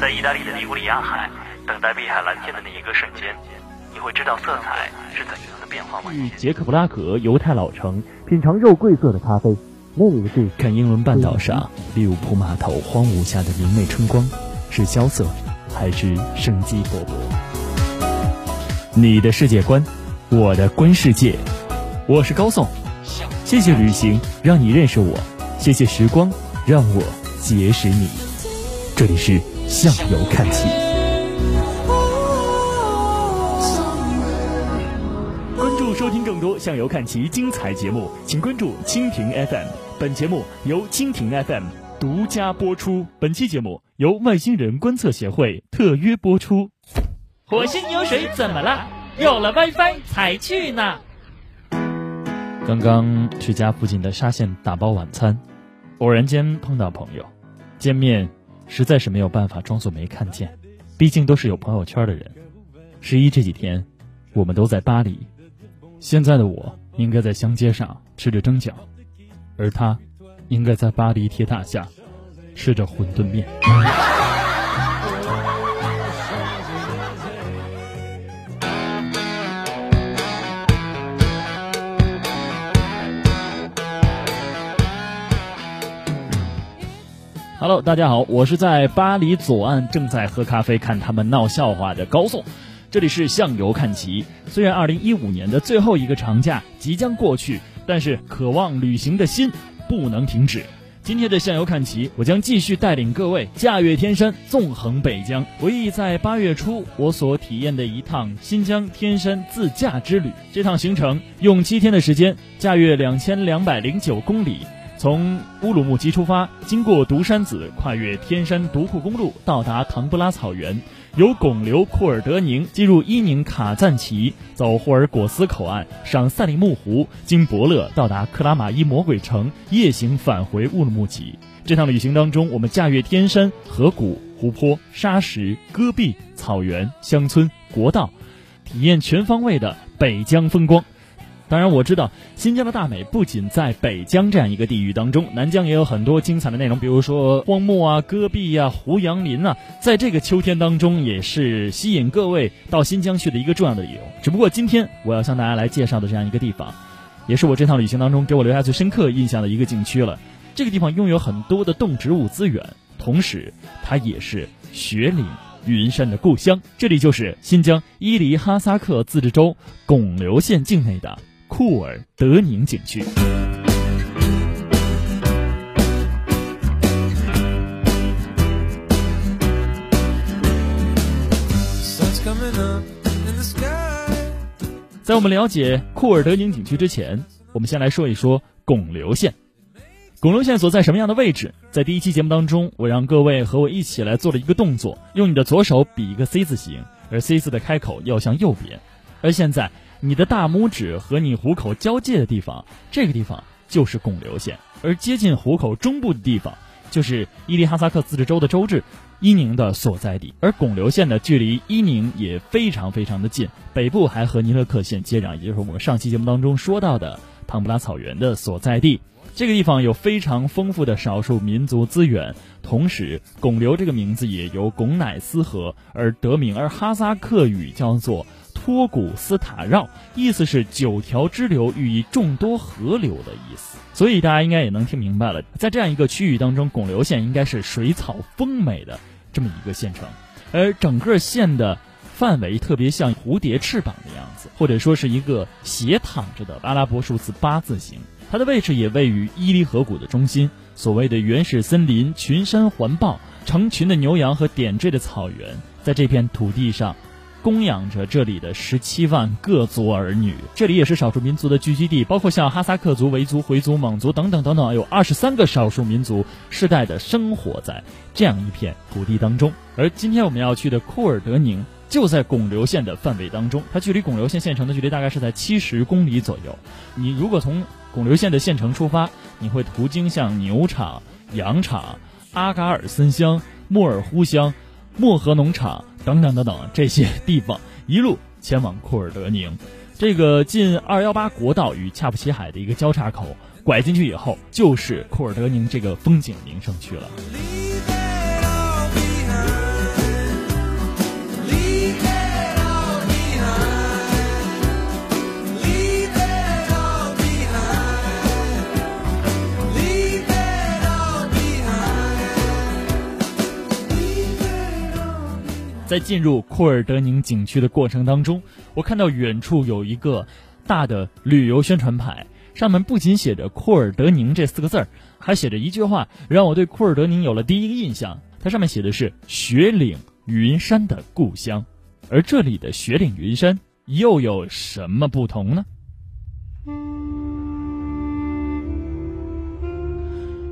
在意大利的尼古里亚海，等待碧海蓝天的那一个瞬间，你会知道色彩是怎样的变化万千。去捷克布拉格犹太老城品尝肉桂色的咖啡，那里的故事。看英伦半岛上利物浦码头荒芜下的明媚春光，是萧瑟还是生机勃勃？你的世界观，我的观世界。我是高颂，谢谢旅行让你认识我，谢谢时光让我结识你。这里是向游看齐。关注收听更多向游看齐精彩节目，请关注蜻蜓 FM。本节目由蜻蜓 FM 独家播出。本期节目由外星人观测协会特约播出。火星有水怎么了？有了 WiFi 才去呢。刚刚去家附近的沙县打包晚餐，偶然间碰到朋友，见面实在是没有办法装作没看见，毕竟都是有朋友圈的人。十一这几天，我们都在巴黎，现在的我应该在乡街上吃着蒸饺，而他应该在巴黎铁塔下吃着馄饨面。Hello，大家好，我是在巴黎左岸正在喝咖啡看他们闹笑话的高颂，这里是向游看齐。虽然2015年的最后一个长假即将过去，但是渴望旅行的心不能停止。今天的向游看齐，我将继续带领各位驾越天山，纵横北疆，回忆在八月初我所体验的一趟新疆天山自驾之旅。这趟行程用七天的时间，驾越两千两百零九公里。从乌鲁木齐出发，经过独山子，跨越天山独库公路，到达唐布拉草原，由拱流库尔德宁进入伊宁卡赞旗，走霍尔果斯口岸，赏赛里木湖，经伯乐到达克拉玛依魔鬼城，夜行返回乌鲁木齐。这趟旅行当中，我们驾越天山、河谷、湖泊、沙石、戈壁、草原、乡村、国道，体验全方位的北疆风光。当然，我知道新疆的大美不仅在北疆这样一个地域当中，南疆也有很多精彩的内容，比如说荒漠啊、戈壁啊、胡杨林啊，在这个秋天当中，也是吸引各位到新疆去的一个重要的理由。只不过今天我要向大家来介绍的这样一个地方，也是我这趟旅行当中给我留下最深刻印象的一个景区了。这个地方拥有很多的动植物资源，同时它也是雪岭。云山的故乡，这里就是新疆伊犁哈萨克自治州巩留县境内的库尔德宁景区。在我们了解库尔德宁景区之前，我们先来说一说巩留县。巩留县所在什么样的位置？在第一期节目当中，我让各位和我一起来做了一个动作，用你的左手比一个 C 字形，而 C 字的开口要向右边。而现在，你的大拇指和你虎口交界的地方，这个地方就是巩留县，而接近虎口中部的地方，就是伊犁哈萨克自治州的州治伊宁的所在地。而巩留县呢，距离伊宁也非常非常的近，北部还和尼勒克县接壤，也就是我们上期节目当中说到的唐布拉草原的所在地。这个地方有非常丰富的少数民族资源，同时巩留这个名字也由巩乃斯河而得名，而哈萨克语叫做托古斯塔绕，意思是九条支流，寓意众多河流的意思。所以大家应该也能听明白了，在这样一个区域当中，巩留县应该是水草丰美的这么一个县城，而整个县的范围特别像蝴蝶翅膀的样子，或者说是一个斜躺着的阿拉伯数字八字形。它的位置也位于伊犁河谷的中心，所谓的原始森林、群山环抱、成群的牛羊和点缀的草原，在这片土地上，供养着这里的十七万各族儿女。这里也是少数民族的聚集地，包括像哈萨克族、维族、回族、蒙族等等等等，有二十三个少数民族世代的生活在这样一片土地当中。而今天我们要去的库尔德宁。就在巩留县的范围当中，它距离巩留县县城的距离大概是在七十公里左右。你如果从巩留县的县城出发，你会途经像牛场、羊场、阿嘎尔森乡、莫尔呼乡、漠河农场等等等等这些地方，一路前往库尔德宁。这个近二幺八国道与恰普齐海的一个交叉口，拐进去以后就是库尔德宁这个风景名胜区了。在进入库尔德宁景区的过程当中，我看到远处有一个大的旅游宣传牌，上面不仅写着库尔德宁这四个字儿，还写着一句话，让我对库尔德宁有了第一个印象。它上面写的是“雪岭云山的故乡”，而这里的雪岭云山又有什么不同呢？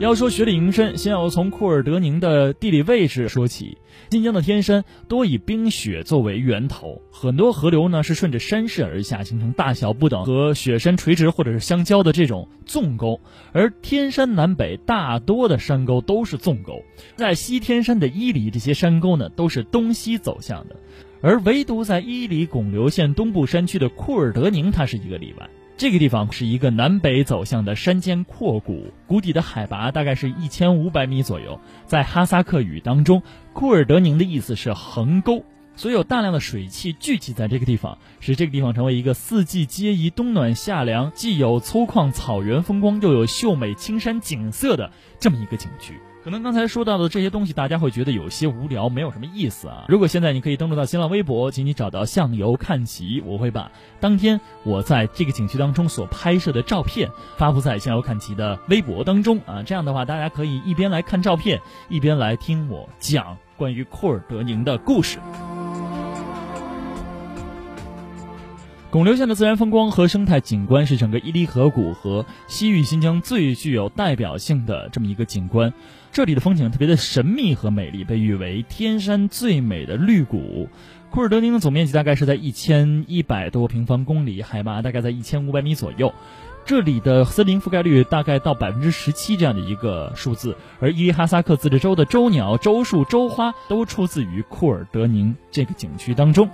要说雪岭云山，先要从库尔德宁的地理位置说起。新疆的天山多以冰雪作为源头，很多河流呢是顺着山势而下，形成大小不等和雪山垂直或者是相交的这种纵沟。而天山南北大多的山沟都是纵沟，在西天山的伊犁，这些山沟呢都是东西走向的，而唯独在伊犁巩留县东部山区的库尔德宁，它是一个例外。这个地方是一个南北走向的山间阔谷，谷底的海拔大概是一千五百米左右。在哈萨克语当中，库尔德宁的意思是横沟，所以有大量的水汽聚集在这个地方，使这个地方成为一个四季皆宜、冬暖夏凉，既有粗犷草原风光，又有秀美青山景色的这么一个景区。可能刚才说到的这些东西，大家会觉得有些无聊，没有什么意思啊。如果现在你可以登录到新浪微博，请你找到向游看齐，我会把当天我在这个景区当中所拍摄的照片发布在向游看齐的微博当中啊。这样的话，大家可以一边来看照片，一边来听我讲关于库尔德宁的故事。巩留县的自然风光和生态景观是整个伊犁河谷和西域新疆最具有代表性的这么一个景观。这里的风景特别的神秘和美丽，被誉为天山最美的绿谷。库尔德宁的总面积大概是在一千一百多平方公里，海拔大概在一千五百米左右。这里的森林覆盖率大概到百分之十七这样的一个数字，而伊犁哈萨克自治州的州鸟、州树、州花都出自于库尔德宁这个景区当中。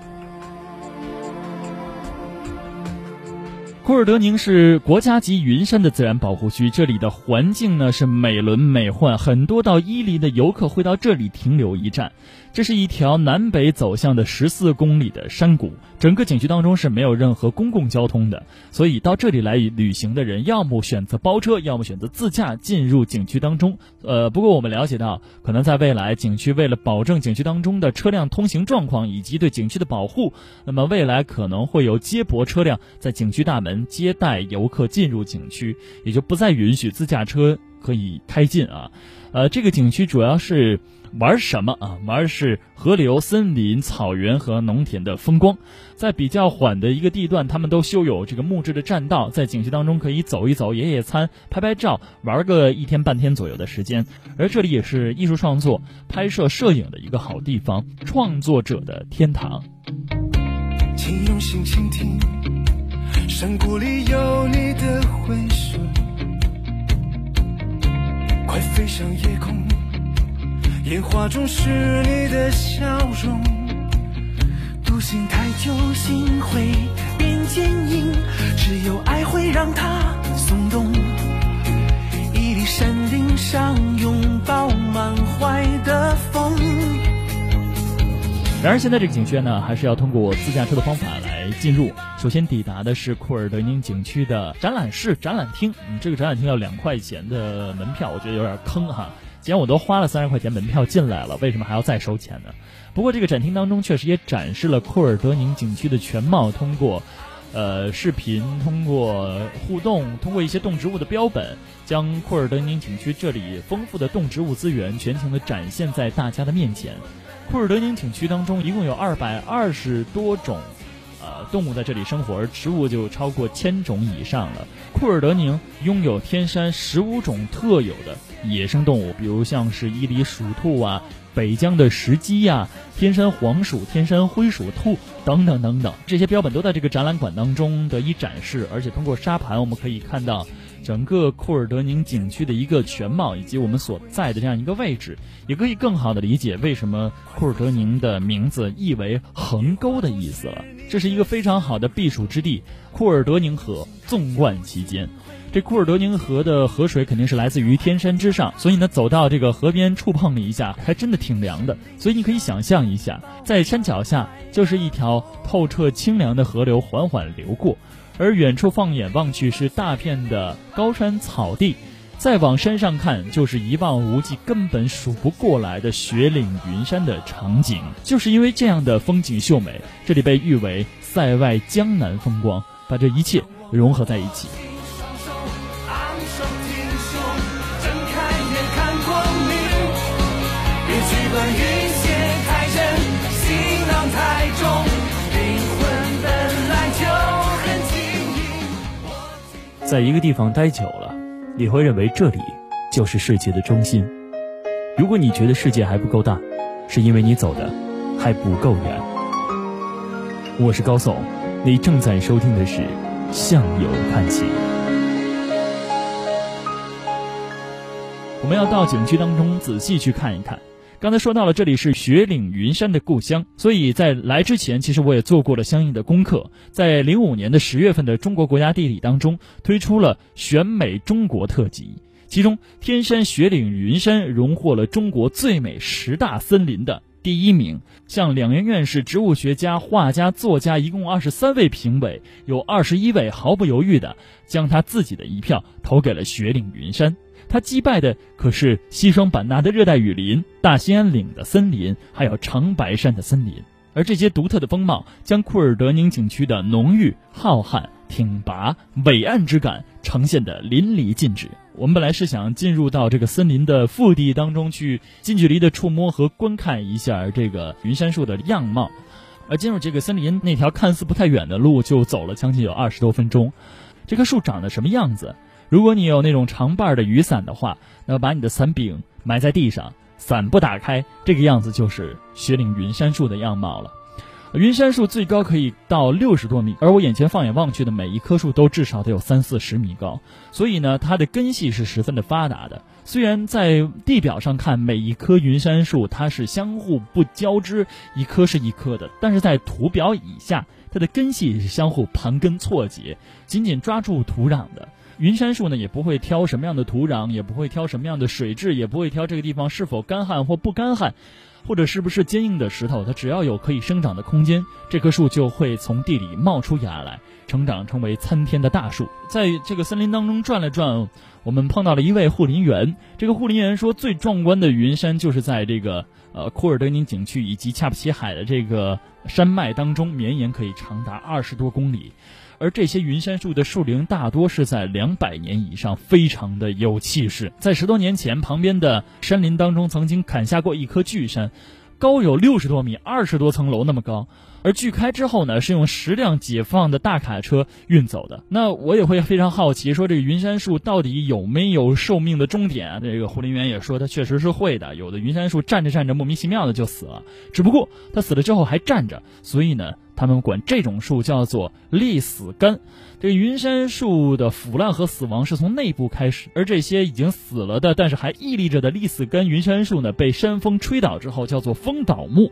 库尔德宁是国家级云山的自然保护区，这里的环境呢是美轮美奂，很多到伊犁的游客会到这里停留一站。这是一条南北走向的十四公里的山谷，整个景区当中是没有任何公共交通的，所以到这里来旅行的人，要么选择包车，要么选择自驾进入景区当中。呃，不过我们了解到，可能在未来景区为了保证景区当中的车辆通行状况以及对景区的保护，那么未来可能会有接驳车辆在景区大门接待游客进入景区，也就不再允许自驾车可以开进啊。呃，这个景区主要是。玩什么啊？玩是河流、森林、草原和农田的风光。在比较缓的一个地段，他们都修有这个木质的栈道，在景区当中可以走一走、野野餐、拍拍照，玩个一天半天左右的时间。而这里也是艺术创作、拍摄摄影的一个好地方，创作者的天堂。请用心倾听，山谷里有你的回声，快飞向夜空。烟花中是你的笑容，独行太久心会变坚硬，只有爱会让它松动。屹立山顶上，拥抱满怀的风。然而现在这个景区呢，还是要通过自驾车的方法来进入。首先抵达的是库尔德宁景区的展览室、展览厅。这个展览厅要两块钱的门票，我觉得有点坑哈。既然我都花了三十块钱门票进来了，为什么还要再收钱呢？不过这个展厅当中确实也展示了库尔德宁景区的全貌，通过，呃，视频，通过互动，通过一些动植物的标本，将库尔德宁景区这里丰富的动植物资源全情的展现在大家的面前。库尔德宁景区当中一共有二百二十多种。呃，动物在这里生活，而植物就超过千种以上了。库尔德宁拥有天山十五种特有的野生动物，比如像是伊犁鼠兔啊、北疆的石鸡呀、天山黄鼠、天山灰鼠兔等等等等，这些标本都在这个展览馆当中得以展示。而且通过沙盘，我们可以看到整个库尔德宁景区的一个全貌，以及我们所在的这样一个位置，也可以更好的理解为什么库尔德宁的名字意为横沟的意思了。这是一个非常好的避暑之地，库尔德宁河纵贯其间。这库尔德宁河的河水肯定是来自于天山之上，所以呢，走到这个河边触碰了一下，还真的挺凉的。所以你可以想象一下，在山脚下就是一条透彻清凉的河流缓缓流过，而远处放眼望去是大片的高山草地。再往山上看，就是一望无际、根本数不过来的雪岭云山的场景。就是因为这样的风景秀美，这里被誉为“塞外江南风光”，把这一切融合在一起。在一个地方待久了，你会认为这里就是世界的中心。如果你觉得世界还不够大，是因为你走的还不够远。我是高颂，你正在收听的是《向右看齐》。我们要到景区当中仔细去看一看。刚才说到了，这里是雪岭云山的故乡，所以在来之前，其实我也做过了相应的功课。在零五年的十月份的中国国家地理当中，推出了选美中国特辑，其中天山雪岭云山荣获了中国最美十大森林的第一名。像两院院士、植物学家、画家、作家，一共二十三位评委，有二十一位毫不犹豫的将他自己的一票投给了雪岭云山。他击败的可是西双版纳的热带雨林、大兴安岭的森林，还有长白山的森林。而这些独特的风貌，将库尔德宁景区的浓郁、浩瀚、挺拔、伟岸之感呈现得淋漓尽致。我们本来是想进入到这个森林的腹地当中去，近距离的触摸和观看一下这个云杉树的样貌。而进入这个森林那条看似不太远的路，就走了将近有二十多分钟。这棵树长得什么样子？如果你有那种长把的雨伞的话，那把你的伞柄埋在地上，伞不打开，这个样子就是雪岭云杉树的样貌了。云杉树最高可以到六十多米，而我眼前放眼望去的每一棵树都至少得有三四十米高，所以呢，它的根系是十分的发达的。虽然在地表上看每一棵云杉树它是相互不交织，一棵是一棵的，但是在图表以下，它的根系是相互盘根错节，紧紧抓住土壤的。云杉树呢，也不会挑什么样的土壤，也不会挑什么样的水质，也不会挑这个地方是否干旱或不干旱，或者是不是坚硬的石头。它只要有可以生长的空间，这棵树就会从地里冒出芽来，成长成为参天的大树。在这个森林当中转了转，我们碰到了一位护林员。这个护林员说，最壮观的云杉就是在这个呃库尔德宁景区以及恰普奇海的这个山脉当中，绵延可以长达二十多公里。而这些云杉树的树龄大多是在两百年以上，非常的有气势。在十多年前，旁边的山林当中曾经砍下过一棵巨杉，高有六十多米，二十多层楼那么高。而锯开之后呢，是用十辆解放的大卡车运走的。那我也会非常好奇，说这个云杉树到底有没有寿命的终点？这个护林员也说，它确实是会的。有的云杉树站着站着，莫名其妙的就死了，只不过它死了之后还站着，所以呢。他们管这种树叫做立死干。这个云杉树的腐烂和死亡是从内部开始，而这些已经死了的，但是还屹立着的立死干云杉树呢，被山风吹倒之后叫做风倒木。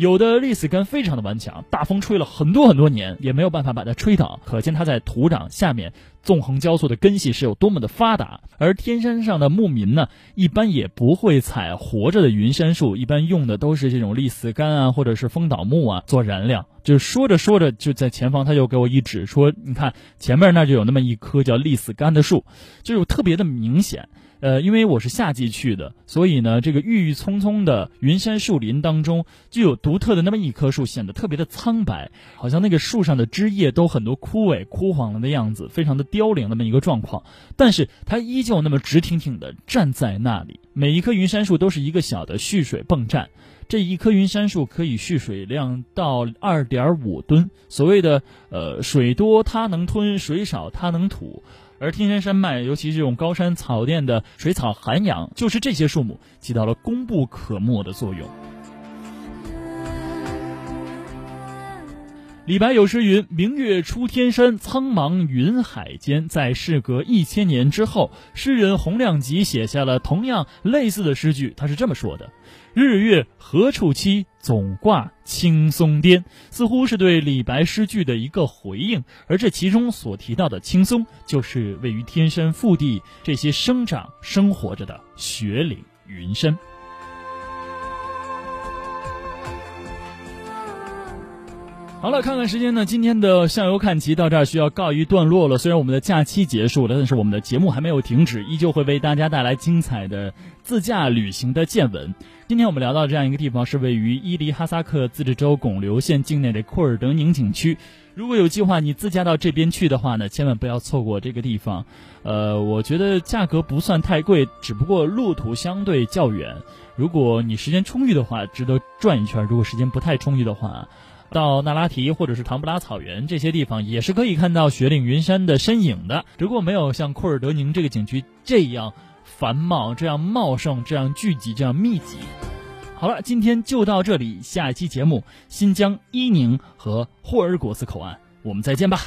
有的立死根非常的顽强，大风吹了很多很多年也没有办法把它吹倒，可见它在土壤下面纵横交错的根系是有多么的发达。而天山上的牧民呢，一般也不会采活着的云杉树，一般用的都是这种立死干啊，或者是风倒木啊做燃料。就说着说着，就在前方他就给我一指，说：“你看前面那就有那么一棵叫立死干的树，就是特别的明显。”呃，因为我是夏季去的，所以呢，这个郁郁葱葱的云杉树林当中，就有独特的那么一棵树，显得特别的苍白，好像那个树上的枝叶都很多枯萎、枯黄了的样子，非常的凋零那么一个状况。但是它依旧那么直挺挺的站在那里。每一棵云杉树都是一个小的蓄水泵站，这一棵云杉树可以蓄水量到二点五吨。所谓的呃，水多它能吞，水少它能吐。而天山山脉，尤其这种高山草甸的水草涵养，就是这些树木起到了功不可没的作用。李白有诗云：“明月出天山，苍茫云海间。”在事隔一千年之后，诗人洪亮吉写下了同样类似的诗句，他是这么说的。日月何处栖？总挂青松巅。似乎是对李白诗句的一个回应，而这其中所提到的青松，就是位于天山腹地这些生长生活着的雪岭云山。好了，看看时间呢，今天的向游看齐到这儿需要告一段落了。虽然我们的假期结束了，但是我们的节目还没有停止，依旧会为大家带来精彩的自驾旅行的见闻。今天我们聊到这样一个地方，是位于伊犁哈萨克自治州巩留县境内的库尔德宁景区。如果有计划你自驾到这边去的话呢，千万不要错过这个地方。呃，我觉得价格不算太贵，只不过路途相对较远。如果你时间充裕的话，值得转一圈；如果时间不太充裕的话，到那拉提或者是唐布拉草原这些地方，也是可以看到雪岭云山的身影的。只不过没有像库尔德宁这个景区这样繁茂、这样茂盛、这样聚集、这样密集。好了，今天就到这里，下一期节目新疆伊宁和霍尔果斯口岸，我们再见吧，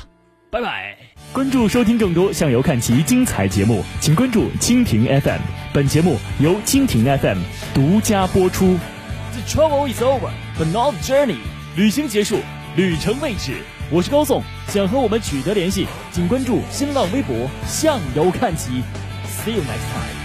拜拜。关注收听更多向游看齐精彩节目，请关注蜻蜓 FM。本节目由蜻蜓 FM 独家播出。The travel is over, but not the journey. 旅行结束，旅程未止。我是高颂，想和我们取得联系，请关注新浪微博“向游看齐”。See you next time.